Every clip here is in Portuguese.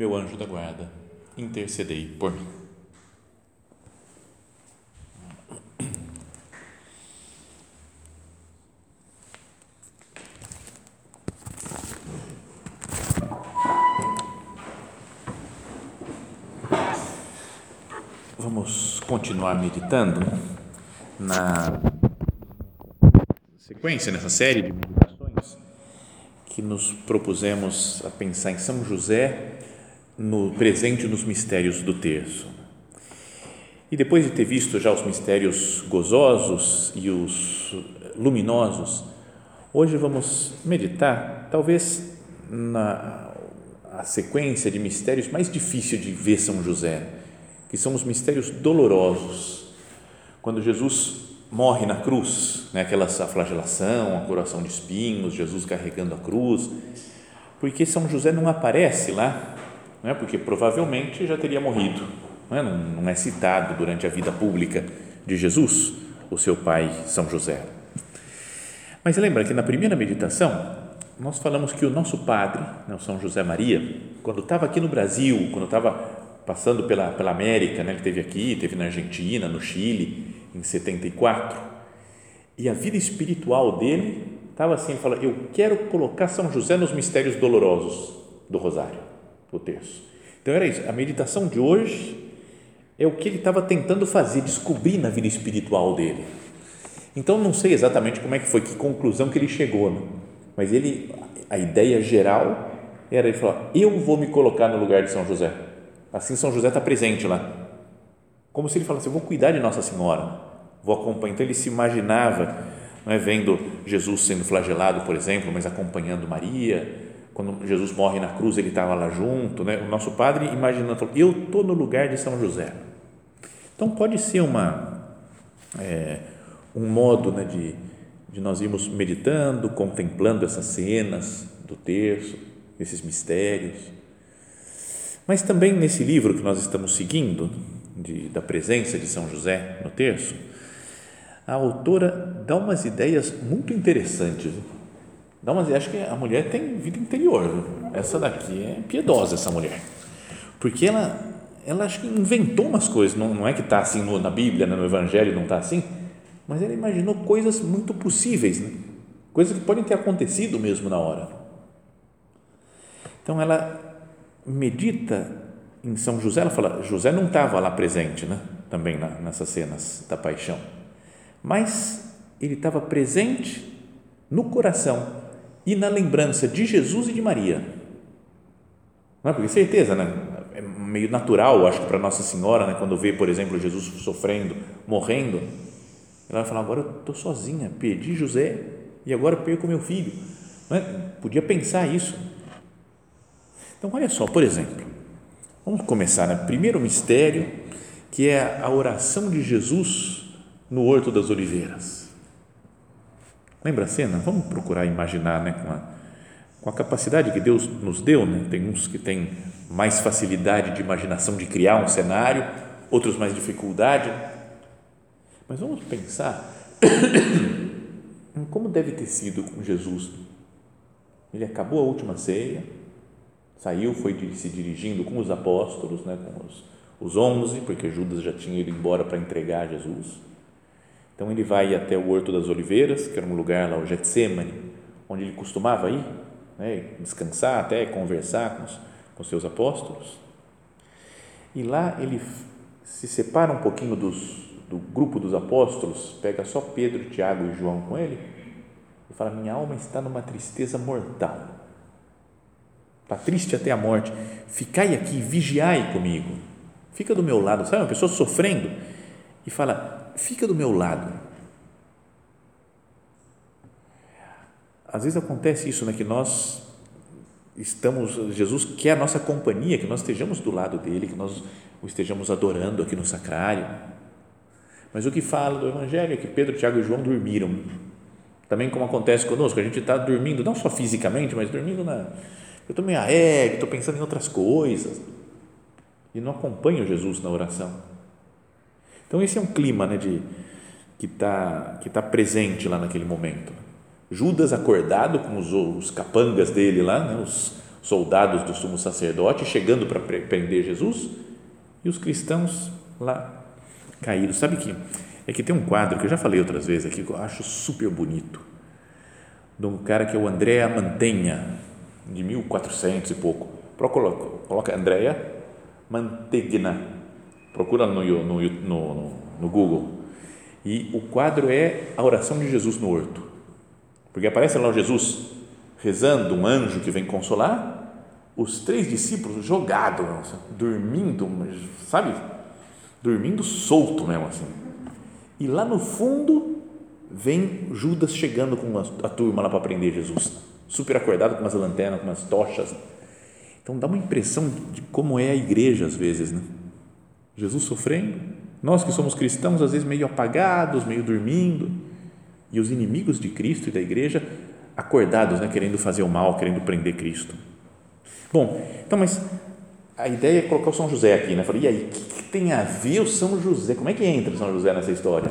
meu anjo da guarda, intercedei por mim. Vamos continuar meditando na sequência, nessa série de meditações que nos propusemos a pensar em São José no presente nos mistérios do terço. E depois de ter visto já os mistérios gozosos e os luminosos, hoje vamos meditar, talvez na a sequência de mistérios mais difícil de ver São José, que são os mistérios dolorosos. Quando Jesus morre na cruz, né, aquela flagelação, a coroação de espinhos, Jesus carregando a cruz, porque São José não aparece lá não é? porque provavelmente já teria morrido. Não é? Não, não é citado durante a vida pública de Jesus, o seu pai São José. Mas lembra que na primeira meditação nós falamos que o nosso padre, né, o São José Maria, quando estava aqui no Brasil, quando estava passando pela, pela América, né, ele teve aqui, teve na Argentina, no Chile, em 74, e a vida espiritual dele estava assim, ele fala, eu quero colocar São José nos mistérios dolorosos do Rosário o terço. Então era isso. A meditação de hoje é o que ele estava tentando fazer, descobrir na vida espiritual dele. Então não sei exatamente como é que foi, que conclusão que ele chegou, né? mas ele, a ideia geral era ele falar: eu vou me colocar no lugar de São José. Assim São José está presente lá, como se ele falasse: eu vou cuidar de Nossa Senhora, vou acompanhar. Então ele se imaginava, não é, vendo Jesus sendo flagelado, por exemplo, mas acompanhando Maria quando Jesus morre na cruz, ele estava lá junto, né? O nosso padre imaginando, eu estou no lugar de São José. Então pode ser uma é, um modo né, de, de nós irmos meditando, contemplando essas cenas do terço, esses mistérios. Mas também nesse livro que nós estamos seguindo, de, da presença de São José no terço, a autora dá umas ideias muito interessantes Dá uma, acho que a mulher tem vida interior. Essa daqui é piedosa, essa mulher. Porque ela, ela acho que inventou umas coisas. Não, não é que está assim no, na Bíblia, né, no Evangelho, não está assim. Mas ela imaginou coisas muito possíveis. Né? Coisas que podem ter acontecido mesmo na hora. Então ela medita em São José. Ela fala: José não estava lá presente, né? também na, nessas cenas da paixão. Mas ele estava presente no coração e na lembrança de Jesus e de Maria. Não é? Porque certeza, né? é meio natural, acho que para Nossa Senhora, né? quando vê, por exemplo, Jesus sofrendo, morrendo, ela vai falar: agora eu estou sozinha, perdi José e agora perco meu filho. É? Podia pensar isso. Então, olha só, por exemplo, vamos começar, né? Primeiro mistério, que é a oração de Jesus no Horto das Oliveiras. Lembra a cena? Vamos procurar imaginar, né? Com a, com a capacidade que Deus nos deu, né? Tem uns que têm mais facilidade de imaginação de criar um cenário, outros mais dificuldade. Mas vamos pensar como deve ter sido com Jesus. Ele acabou a última ceia, saiu, foi se dirigindo com os apóstolos, né, com os, os onze, porque Judas já tinha ido embora para entregar Jesus então ele vai até o Horto das Oliveiras, que era um lugar lá, o Getsemane, onde ele costumava ir, né, descansar, até conversar com os, com seus apóstolos. E lá ele se separa um pouquinho dos, do grupo dos apóstolos, pega só Pedro, Tiago e João com ele e fala: Minha alma está numa tristeza mortal. Está triste até a morte. Ficai aqui, vigiai comigo. Fica do meu lado. Sabe, uma pessoa sofrendo e fala: fica do meu lado. Às vezes acontece isso, né, que nós estamos, Jesus quer a nossa companhia, que nós estejamos do lado dele, que nós o estejamos adorando aqui no sacrário. Mas o que fala do Evangelho é que Pedro, Tiago e João dormiram. Também como acontece conosco, a gente está dormindo, não só fisicamente, mas dormindo na. Eu estou meio alegre, estou pensando em outras coisas. E não acompanho Jesus na oração. Então, esse é um clima né, de, que está que tá presente lá naquele momento. Judas acordado com os, os capangas dele lá, né, os soldados do sumo sacerdote, chegando para prender Jesus, e os cristãos lá caídos. Sabe que é que tem um quadro que eu já falei outras vezes aqui que eu acho super bonito, de um cara que é o Andrea Mantegna, de 1400 e pouco. Coloca, coloca Andrea Mantegna, procura no, no, no, no Google. E o quadro é a oração de Jesus no horto. Porque aparece lá o Jesus rezando, um anjo que vem consolar, os três discípulos jogados, dormindo, sabe? Dormindo solto mesmo assim. E lá no fundo vem Judas chegando com a, turma lá para prender Jesus, super acordado com umas lanternas, com umas tochas. Então dá uma impressão de como é a igreja às vezes, né? Jesus sofrendo, nós que somos cristãos às vezes meio apagados, meio dormindo, e os inimigos de Cristo e da igreja acordados, né, querendo fazer o mal, querendo prender Cristo. Bom, então, mas a ideia é colocar o São José aqui, né? Falei, e aí, o que, que, tem a ver o São José? Como é que entra o São José nessa história?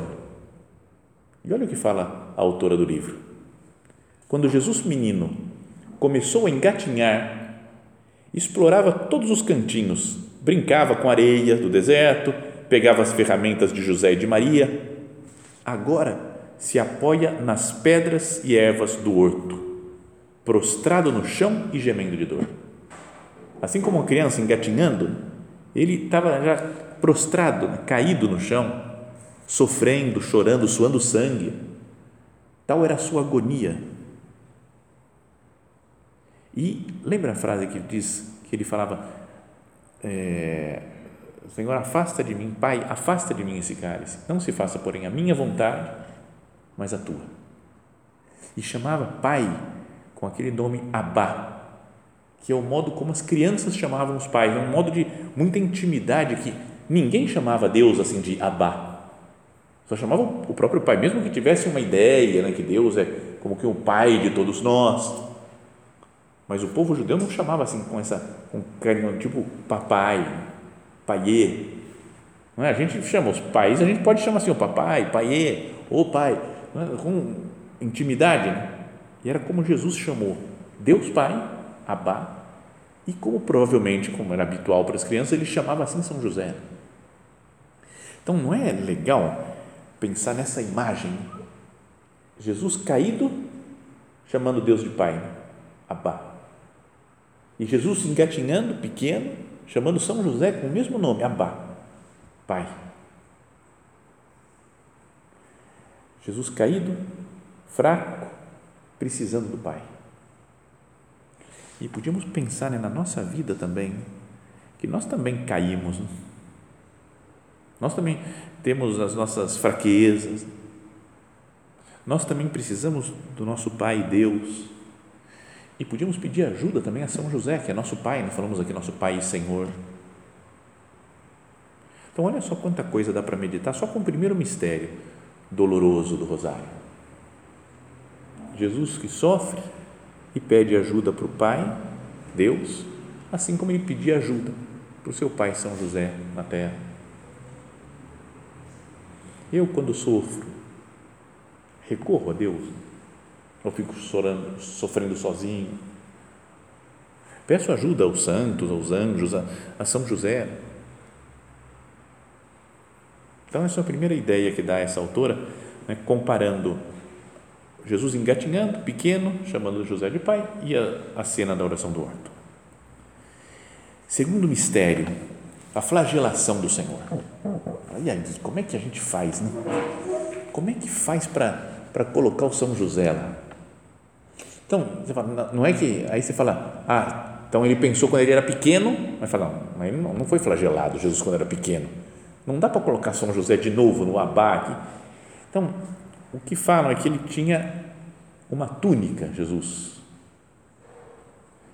E olha o que fala a autora do livro. Quando Jesus menino começou a engatinhar, explorava todos os cantinhos, brincava com areia do deserto, pegava as ferramentas de José e de Maria. Agora se apoia nas pedras e ervas do horto, prostrado no chão e gemendo de dor. Assim como uma criança engatinhando, ele estava já prostrado, caído no chão, sofrendo, chorando, suando sangue. Tal era a sua agonia. E lembra a frase que diz que ele falava: é, Senhor, afasta de mim, Pai, afasta de mim esse cálice. Não se faça, porém, a minha vontade, mas a tua. E chamava pai com aquele nome Abá, que é o modo como as crianças chamavam os pais, é um modo de muita intimidade que ninguém chamava Deus assim de Abá. Só chamava o próprio pai, mesmo que tivesse uma ideia, né, que Deus é como que o pai de todos nós. Mas o povo judeu não chamava assim com essa com carinho, tipo papai, paiê. Não é? A gente chama os pais, a gente pode chamar assim o papai, paiê, ou pai né, com intimidade. Né? E era como Jesus chamou Deus Pai, Abá, e como provavelmente, como era habitual para as crianças, ele chamava assim São José. Então não é legal pensar nessa imagem? Jesus caído, chamando Deus de Pai, Abá. E Jesus engatinhando, pequeno, chamando São José com o mesmo nome, Abá, Pai. Jesus caído, fraco, precisando do Pai. E podíamos pensar né, na nossa vida também, que nós também caímos. Né? Nós também temos as nossas fraquezas. Nós também precisamos do nosso Pai Deus. E podíamos pedir ajuda também a São José, que é nosso Pai, nós falamos aqui, nosso Pai e Senhor. Então, olha só quanta coisa dá para meditar só com o primeiro mistério doloroso do Rosário. Jesus que sofre e pede ajuda para o Pai, Deus, assim como ele pedia ajuda para o seu pai São José na terra. Eu, quando sofro, recorro a Deus, ou fico sofrendo sozinho. Peço ajuda aos santos, aos anjos, a, a São José, então, essa é a primeira ideia que dá essa autora, né, comparando Jesus engatinhando, pequeno, chamando José de pai, e a, a cena da oração do horto. Segundo mistério, a flagelação do Senhor. E aí, como é que a gente faz? Né? Como é que faz para colocar o São José lá? Então, você fala, não é que. Aí você fala, ah, então ele pensou quando ele era pequeno, mas fala, não, mas ele não, foi flagelado, Jesus, quando era pequeno não dá para colocar São José de novo no abaque. Então, o que falam é que ele tinha uma túnica, Jesus.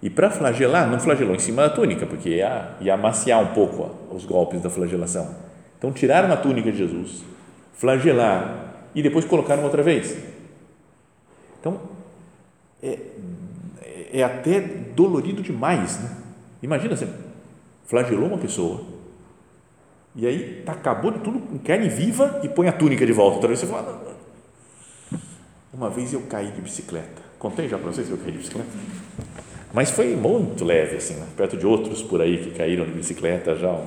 E para flagelar, não flagelou em cima da túnica, porque ia, ia amaciar um pouco os golpes da flagelação. Então tiraram a túnica de Jesus, flagelaram e depois colocaram outra vez. Então, é, é até dolorido demais. Né? Imagina você flagelou uma pessoa e aí tá, acabou de tudo em carne viva e põe a túnica de volta. Outra você fala. Uma vez eu caí de bicicleta. Contei já para vocês que eu caí de bicicleta? Mas foi muito leve, assim, né? perto de outros por aí que caíram de bicicleta já, um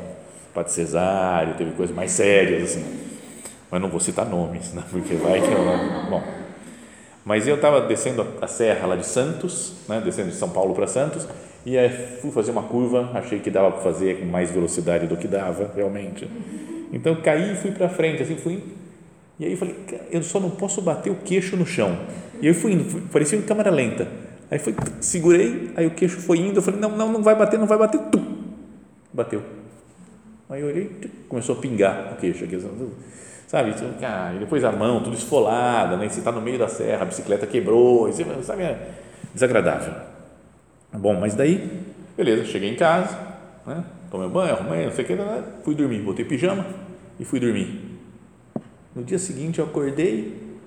padre cesário, teve coisas mais sérias, assim. Mas não vou citar nomes, né? porque vai que eu. Bom. Mas eu estava descendo a serra lá de Santos, né? descendo de São Paulo para Santos, e aí fui fazer uma curva, achei que dava para fazer com mais velocidade do que dava, realmente. Então caí e fui para frente, assim, fui. E aí falei, eu só não posso bater o queixo no chão. E eu fui indo, parecia em câmera lenta. Aí foi, segurei, aí o queixo foi indo, eu falei, não, não, não vai bater, não vai bater, tum, bateu. Aí eu olhei, começou a pingar o queixo aqui, sabe? Ah, e depois a mão, tudo esfolada, né? Você está no meio da serra, a bicicleta quebrou, sabe? É desagradável. Bom, mas daí, beleza, cheguei em casa, né? tomei banho, arrumei, não sei o que, né? fui dormir, botei pijama e fui dormir. No dia seguinte eu acordei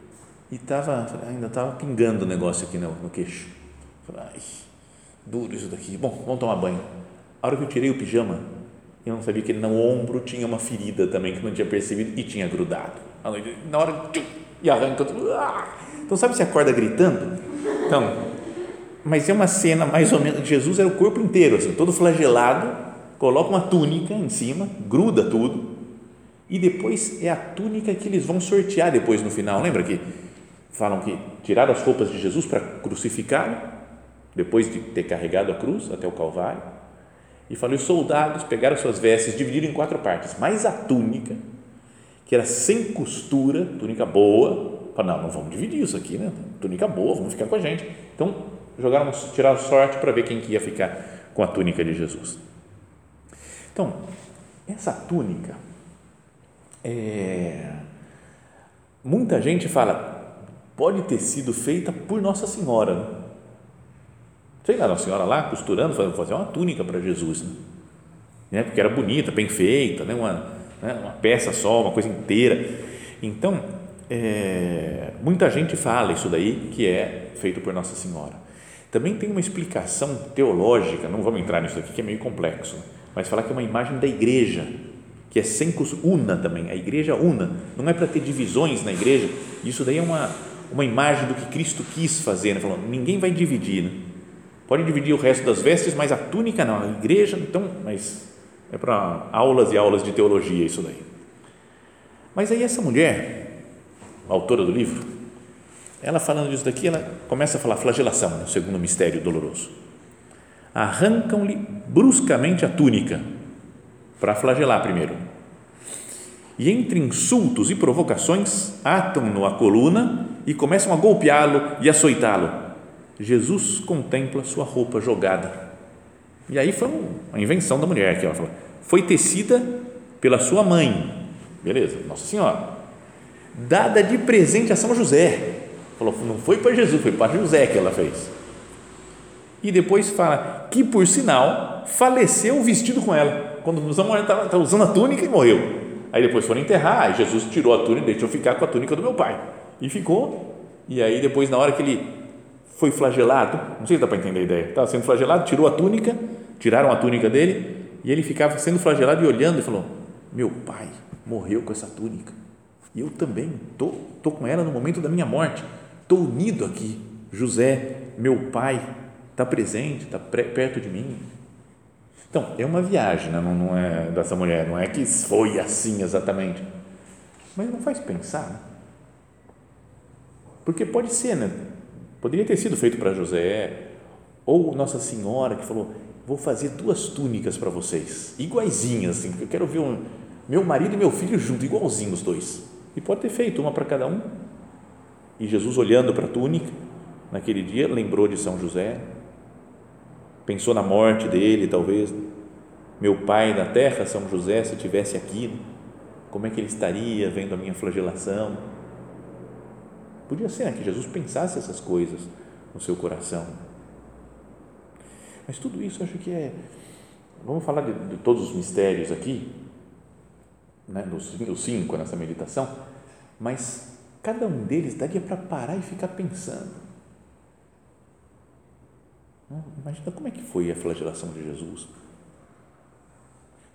e tava, ainda estava pingando o negócio aqui no, no queixo. Falei, ai, duro isso daqui. Bom, vamos tomar banho. A hora que eu tirei o pijama, eu não sabia que no ombro tinha uma ferida também que não tinha percebido e tinha grudado. Na hora, tchum, e arranca tudo. Ah! Então, sabe se acorda gritando? Então, mas é uma cena mais ou menos. Jesus era o corpo inteiro, assim, todo flagelado, coloca uma túnica em cima, gruda tudo, e depois é a túnica que eles vão sortear depois no final. Lembra que falam que tiraram as roupas de Jesus para crucificá-lo, depois de ter carregado a cruz até o Calvário, e falou: os soldados pegaram suas vestes, dividiram em quatro partes, mais a túnica, que era sem costura, túnica boa, falaram: não, não vamos dividir isso aqui, né? Túnica boa, vamos ficar com a gente. Então, jogaram, tiraram sorte para ver quem que ia ficar com a túnica de Jesus. Então, essa túnica, é, muita gente fala, pode ter sido feita por Nossa Senhora. Sei lá, Nossa Senhora lá costurando, fazendo fazer uma túnica para Jesus, né? né? porque era bonita, bem feita, né? uma, né? uma peça só, uma coisa inteira. Então, é, muita gente fala isso daí que é feito por Nossa Senhora. Também tem uma explicação teológica, não vamos entrar nisso aqui que é meio complexo, mas falar que é uma imagem da igreja, que é sem una também, a igreja una, não é para ter divisões na igreja, isso daí é uma, uma imagem do que Cristo quis fazer, né? falou, ninguém vai dividir, né? Pode dividir o resto das vestes, mas a túnica não, a igreja, então, mas é para aulas e aulas de teologia isso daí. Mas aí essa mulher, autora do livro, ela falando disso daqui, ela começa a falar flagelação, no segundo mistério doloroso. Arrancam-lhe bruscamente a túnica, para flagelar primeiro. E entre insultos e provocações, atam-no à coluna e começam a golpeá-lo e açoitá-lo. Jesus contempla sua roupa jogada. E aí foi uma invenção da mulher que ela falou. Foi tecida pela sua mãe. Beleza, Nossa Senhora. Dada de presente a São José Falou, não foi para Jesus, foi para José que ela fez. E depois fala que, por sinal, faleceu vestido com ela. Quando a mulher estava usando a túnica e morreu. Aí depois foram enterrar, aí Jesus tirou a túnica e deixou ficar com a túnica do meu pai. E ficou. E aí depois, na hora que ele foi flagelado, não sei se dá para entender a ideia, estava sendo flagelado, tirou a túnica, tiraram a túnica dele, e ele ficava sendo flagelado e olhando e falou: Meu pai morreu com essa túnica. E eu também tô, tô com ela no momento da minha morte estou unido aqui. José, meu pai, está presente, está perto de mim. Então, é uma viagem, né? não, não é dessa mulher, não é que foi assim exatamente. Mas não faz pensar. Né? Porque pode ser, né? Poderia ter sido feito para José, ou Nossa Senhora que falou: vou fazer duas túnicas para vocês, iguaizinhas, assim, porque eu quero ver um, meu marido e meu filho junto, igualzinhos os dois. E pode ter feito uma para cada um e Jesus, olhando para a túnica, naquele dia, lembrou de São José, pensou na morte dele, talvez. Meu pai na terra, São José, se tivesse aqui, como é que ele estaria vendo a minha flagelação? Podia ser né, que Jesus pensasse essas coisas no seu coração. Mas tudo isso acho que é. Vamos falar de, de todos os mistérios aqui, né, dos, dos cinco nessa meditação, mas cada um deles daria para parar e ficar pensando. Imagina como é que foi a flagelação de Jesus. O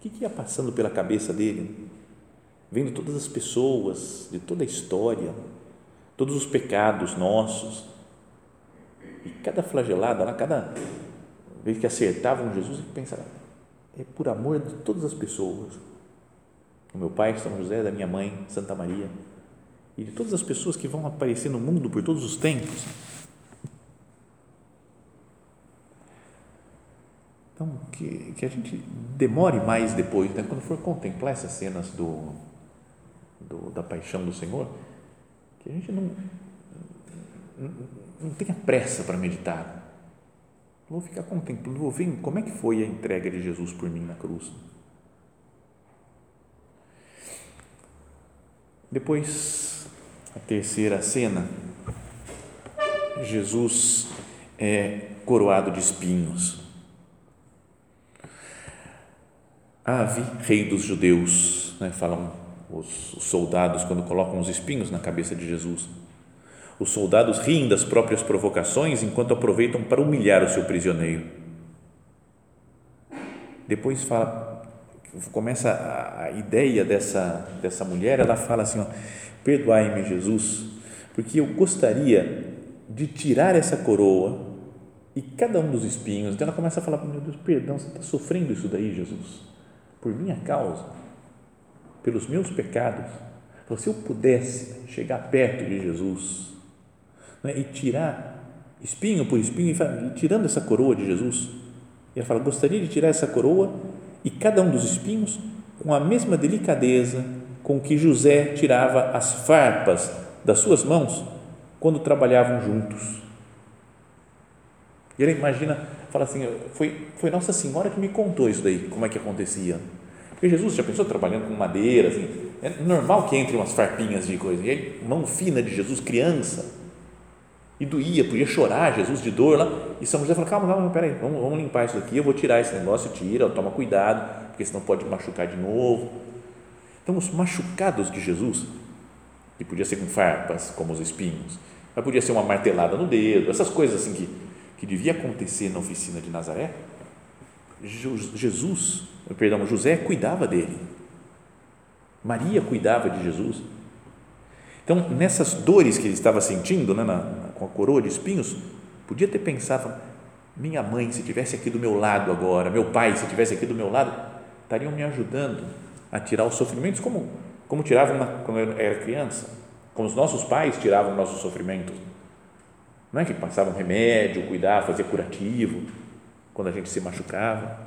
que, que ia passando pela cabeça dele? Vendo todas as pessoas, de toda a história, todos os pecados nossos. E cada flagelada, cada vez que acertavam Jesus, ele pensava, é por amor de todas as pessoas. O meu pai, São José, da minha mãe, Santa Maria, e de todas as pessoas que vão aparecer no mundo por todos os tempos. Então, que, que a gente demore mais depois, né? quando for contemplar essas cenas do, do, da paixão do Senhor, que a gente não, não, não tenha pressa para meditar. Vou ficar contemplando, vou ver como é que foi a entrega de Jesus por mim na cruz. Depois, a terceira cena, Jesus é coroado de espinhos. Ave, rei dos judeus, né, falam os, os soldados quando colocam os espinhos na cabeça de Jesus. Os soldados riem das próprias provocações enquanto aproveitam para humilhar o seu prisioneiro. Depois fala, começa a, ideia dessa, dessa mulher, ela fala assim: Perdoai-me, Jesus, porque eu gostaria de tirar essa coroa e cada um dos espinhos. Então ela começa a falar: Meu Deus, perdão, você está sofrendo isso daí, Jesus por minha causa, pelos meus pecados. Se eu pudesse chegar perto de Jesus né, e tirar espinho por espinho, e tirando essa coroa de Jesus, ele fala: gostaria de tirar essa coroa e cada um dos espinhos com a mesma delicadeza com que José tirava as farpas das suas mãos quando trabalhavam juntos. E ele imagina, fala assim, foi, foi Nossa Senhora que me contou isso daí, como é que acontecia. Porque Jesus já pensou trabalhando com madeira, assim, é normal que entre umas farpinhas de coisa. E mão fina de Jesus, criança, e doía, podia chorar Jesus de dor lá. E São José falou: calma, calma, peraí, vamos, vamos limpar isso aqui, eu vou tirar esse negócio, tira, toma cuidado, porque senão pode machucar de novo. Então, os machucados de Jesus, que podia ser com farpas, como os espinhos, mas podia ser uma martelada no dedo, essas coisas assim que que devia acontecer na oficina de Nazaré, Jesus, perdão, José cuidava dele. Maria cuidava de Jesus. Então, nessas dores que ele estava sentindo, né, na, com a coroa de espinhos, podia ter pensado: minha mãe, se estivesse aqui do meu lado agora, meu pai, se estivesse aqui do meu lado, estariam me ajudando a tirar os sofrimentos, como, como tiravam na, quando eu era criança, como os nossos pais tiravam nossos sofrimentos não é que passavam remédio, cuidar, fazer curativo quando a gente se machucava.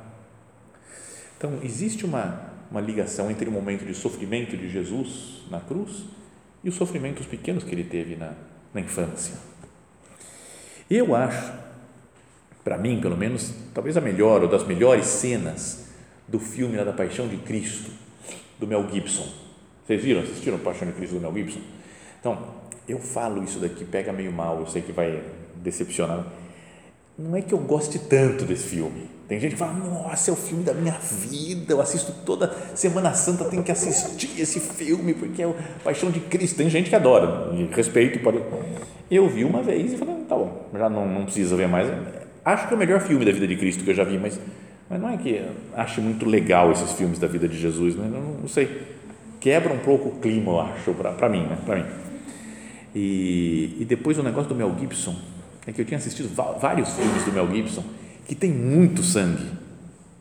Então, existe uma, uma ligação entre o momento de sofrimento de Jesus na cruz e os sofrimentos pequenos que ele teve na, na infância. Eu acho, para mim pelo menos, talvez a melhor ou das melhores cenas do filme da Paixão de Cristo, do Mel Gibson. Vocês viram, assistiram Paixão de Cristo do Mel Gibson? Então, eu falo isso daqui, pega meio mal, eu sei que vai decepcionar. Não é que eu goste tanto desse filme. Tem gente que fala, nossa, é o filme da minha vida, eu assisto toda Semana Santa, tenho que assistir esse filme, porque é o Paixão de Cristo. Tem gente que adora, respeito, pode. Eu vi uma vez e falei, tá bom, já não, não precisa ver mais. Acho que é o melhor filme da vida de Cristo que eu já vi, mas, mas não é que acho muito legal esses filmes da vida de Jesus, né? não, não sei. Quebra um pouco o clima, eu acho, para mim, né? Para mim. E, e depois o negócio do Mel Gibson, é que eu tinha assistido vários filmes do Mel Gibson que tem muito sangue.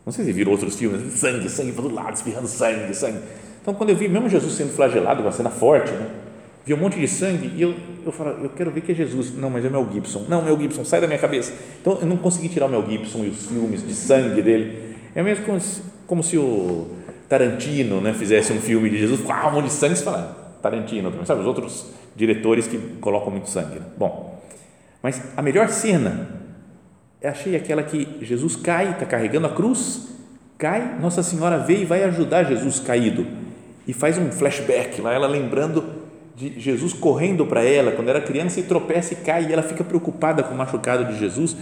Não sei se viram outros filmes, sangue, sangue para todo lado, espirrando sangue, sangue. Então, quando eu vi mesmo Jesus sendo flagelado, uma cena forte, né? vi um monte de sangue e eu, eu falo, eu quero ver que é Jesus. Não, mas é Mel Gibson. Não, Mel Gibson, sai da minha cabeça. Então, eu não consegui tirar o Mel Gibson e os filmes de sangue dele. É mesmo como se, como se o Tarantino né, fizesse um filme de Jesus, ah, um monte de sangue, você fala, Tarantino, sabe? Os outros diretores que colocam muito sangue. Né? Bom, mas a melhor cena, eu achei aquela que Jesus cai, está carregando a cruz, cai, Nossa Senhora vê e vai ajudar Jesus caído e faz um flashback lá, ela lembrando de Jesus correndo para ela quando era criança e tropeça e cai e ela fica preocupada com o machucado de Jesus.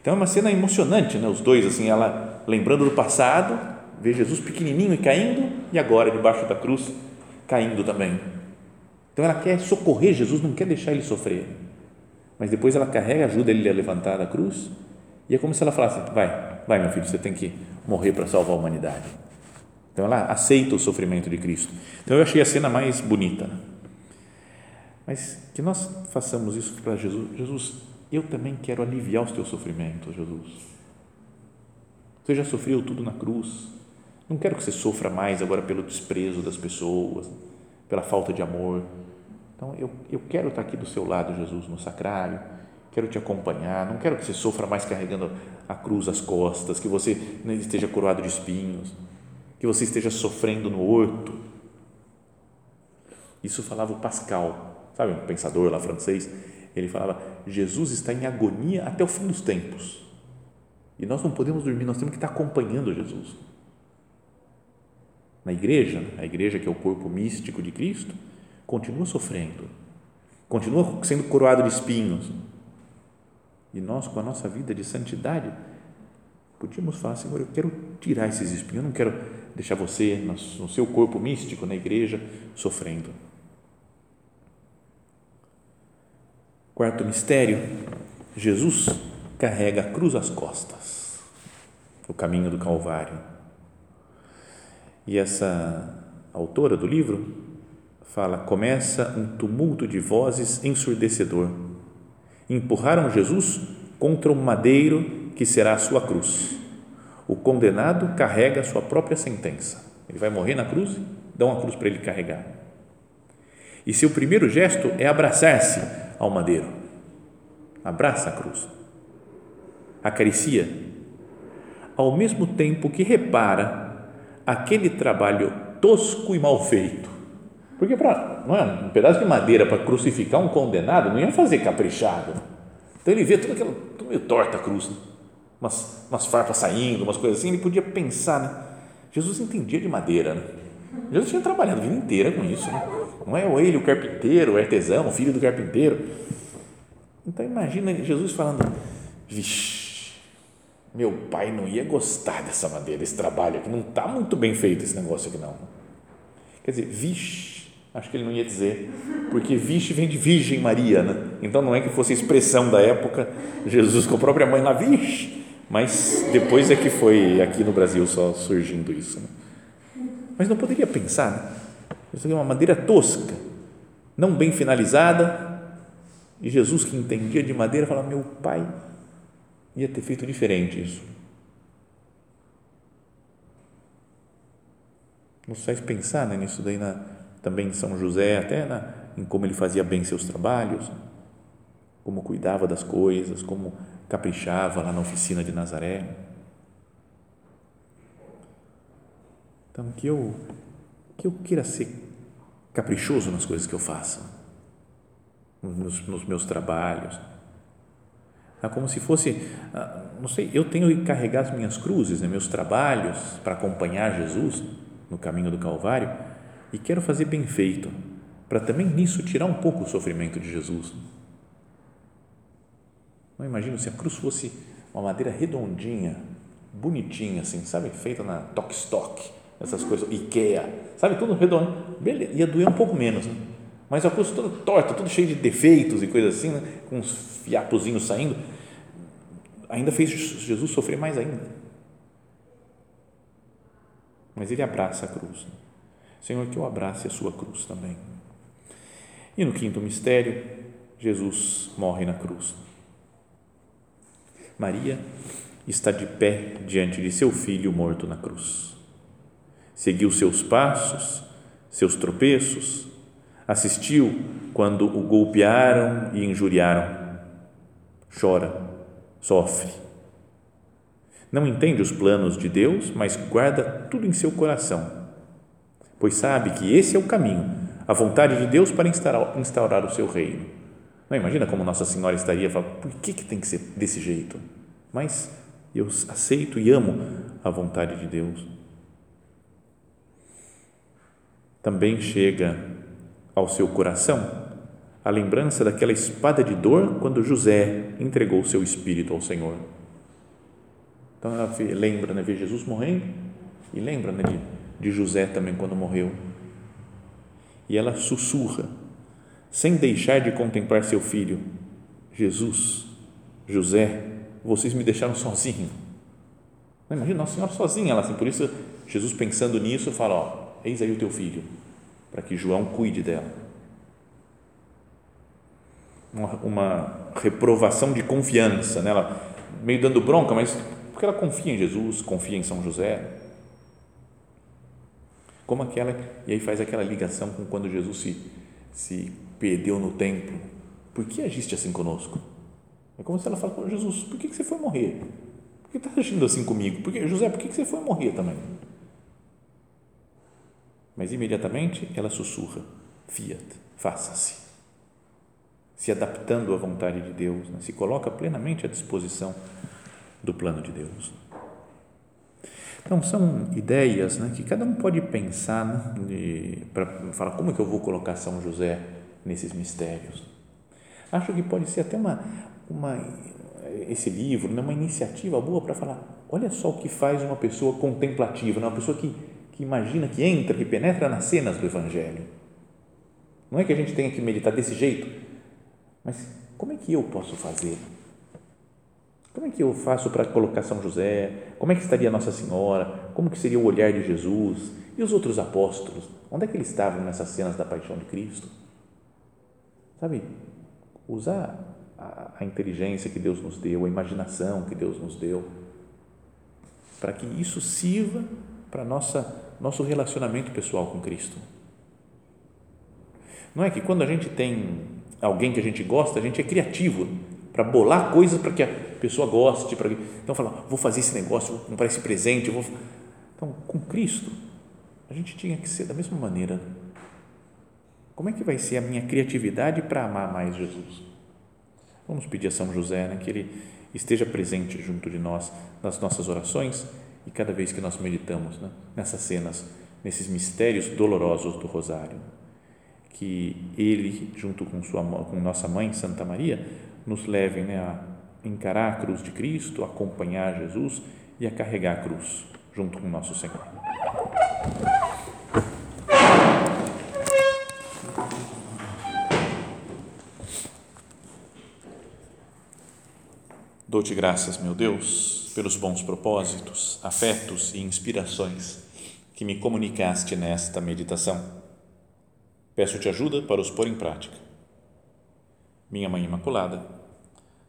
Então é uma cena emocionante, né? Os dois assim, ela lembrando do passado, vê Jesus pequenininho e caindo e agora debaixo da cruz caindo também. Então ela quer socorrer Jesus, não quer deixar ele sofrer. Mas depois ela carrega, ajuda ele a levantar da cruz e é como se ela falasse: vai, vai meu filho, você tem que morrer para salvar a humanidade. Então ela aceita o sofrimento de Cristo. Então eu achei a cena mais bonita. Mas que nós façamos isso para Jesus. Jesus, eu também quero aliviar os teus sofrimentos, Jesus. Você já sofreu tudo na cruz. Não quero que você sofra mais agora pelo desprezo das pessoas, pela falta de amor. Então, eu, eu quero estar aqui do seu lado, Jesus, no sacrário. Quero te acompanhar. Não quero que você sofra mais carregando a cruz às costas, que você esteja coroado de espinhos, que você esteja sofrendo no horto. Isso falava o Pascal, sabe, um pensador lá francês. Ele falava: Jesus está em agonia até o fim dos tempos. E nós não podemos dormir, nós temos que estar acompanhando Jesus na igreja, a igreja que é o corpo místico de Cristo, continua sofrendo, continua sendo coroado de espinhos. E nós, com a nossa vida de santidade, podíamos falar, Senhor, eu quero tirar esses espinhos, eu não quero deixar você no seu corpo místico na igreja sofrendo. Quarto mistério, Jesus carrega a cruz às costas, o caminho do Calvário e essa autora do livro fala: começa um tumulto de vozes ensurdecedor. Empurraram Jesus contra o madeiro que será a sua cruz. O condenado carrega a sua própria sentença. Ele vai morrer na cruz, dá uma cruz para ele carregar. E seu primeiro gesto é abraçar-se ao madeiro. Abraça a cruz. Acaricia. Ao mesmo tempo que repara aquele trabalho tosco e mal feito. Porque para não é, um pedaço de madeira para crucificar um condenado não ia fazer caprichado. Então ele vê tudo aquilo, tudo meio torta a cruz, né? umas, umas farpas saindo, umas coisas assim, ele podia pensar, né? Jesus entendia de madeira, né? Jesus tinha trabalhado a vida inteira com isso, né? não é ele o carpinteiro, o artesão, o filho do carpinteiro. Então imagina Jesus falando, vixe, meu pai não ia gostar dessa madeira, desse trabalho aqui, não está muito bem feito esse negócio aqui não. Quer dizer, vixe, acho que ele não ia dizer, porque vixe vem de Virgem Maria, né? Então não é que fosse expressão da época, Jesus com a própria mãe lá, vixe, mas depois é que foi aqui no Brasil só surgindo isso. Né? Mas não poderia pensar, né? Isso é uma madeira tosca, não bem finalizada, e Jesus que entendia de madeira fala, meu pai ia ter feito diferente isso. Nos faz pensar né, nisso daí na, também em São José, até na, em como ele fazia bem seus trabalhos, como cuidava das coisas, como caprichava lá na oficina de Nazaré. Então, que eu, que eu queira ser caprichoso nas coisas que eu faço, nos, nos meus trabalhos, é como se fosse, ah, não sei, eu tenho que carregar as minhas cruzes, né, meus trabalhos para acompanhar Jesus no caminho do Calvário e quero fazer bem feito, para também nisso tirar um pouco o sofrimento de Jesus. Não imagino se a cruz fosse uma madeira redondinha, bonitinha assim, sabe, feita na Stock, essas coisas, Ikea, sabe, tudo redondo, beleza, ia doer um pouco menos, né? mas a cruz toda torta, tudo cheio de defeitos e coisas assim, né? com uns fiapozinhos saindo, ainda fez Jesus sofrer mais ainda. Mas ele abraça a cruz. Senhor, que eu abrace a sua cruz também. E no quinto mistério, Jesus morre na cruz. Maria está de pé diante de seu filho morto na cruz. Seguiu seus passos, seus tropeços, assistiu quando o golpearam e injuriaram. Chora, sofre. Não entende os planos de Deus, mas guarda tudo em seu coração, pois sabe que esse é o caminho, a vontade de Deus para instaurar, instaurar o seu reino. Não imagina como Nossa Senhora estaria falando, por que, que tem que ser desse jeito? Mas eu aceito e amo a vontade de Deus. Também chega ao seu coração a lembrança daquela espada de dor quando José entregou seu espírito ao Senhor. Então ela lembra, né, vê Jesus morrendo e lembra né, de, de José também quando morreu. E ela sussurra, sem deixar de contemplar seu filho: Jesus, José, vocês me deixaram sozinho. Imagina Nossa Senhora sozinha, ela assim, por isso Jesus pensando nisso fala: ó, eis aí o teu filho, para que João cuide dela. Uma, uma reprovação de confiança, né? meio dando bronca, mas porque ela confia em Jesus, confia em São José. Como aquela, e aí faz aquela ligação com quando Jesus se, se perdeu no templo. Por que agiste assim conosco? É como se ela falasse, Jesus, por que você foi morrer? Por que está agindo assim comigo? Porque, José, por que você foi morrer também? Mas imediatamente ela sussurra: Fiat, faça-se. Se adaptando à vontade de Deus, né? se coloca plenamente à disposição do plano de Deus. Então, são ideias né, que cada um pode pensar né, para falar como é que eu vou colocar São José nesses mistérios. Acho que pode ser até uma, uma esse livro, né, uma iniciativa boa para falar, olha só o que faz uma pessoa contemplativa, né, uma pessoa que que imagina, que entra, que penetra nas cenas do Evangelho. Não é que a gente tenha que meditar desse jeito, mas como é que eu posso fazer? Como é que eu faço para colocar São José? Como é que estaria Nossa Senhora? Como que seria o olhar de Jesus? E os outros apóstolos? Onde é que eles estavam nessas cenas da paixão de Cristo? Sabe, usar a, inteligência que Deus nos deu, a imaginação que Deus nos deu, para que isso sirva para nossa nosso relacionamento pessoal com Cristo. Não é que quando a gente tem alguém que a gente gosta, a gente é criativo para bolar coisas para que a pessoa goste, para então falar, vou fazer esse negócio, vou comprar esse presente, vou então com Cristo a gente tinha que ser da mesma maneira. Como é que vai ser a minha criatividade para amar mais Jesus? Vamos pedir a São José né, que ele esteja presente junto de nós nas nossas orações e cada vez que nós meditamos né, nessas cenas, nesses mistérios dolorosos do Rosário, que Ele, junto com, sua, com nossa mãe Santa Maria, nos levem né, a encarar a cruz de Cristo, acompanhar Jesus e a carregar a cruz junto com nosso Senhor. Dou-te graças, meu Deus pelos bons propósitos, afetos e inspirações que me comunicaste nesta meditação. Peço-te ajuda para os pôr em prática. Minha Mãe Imaculada,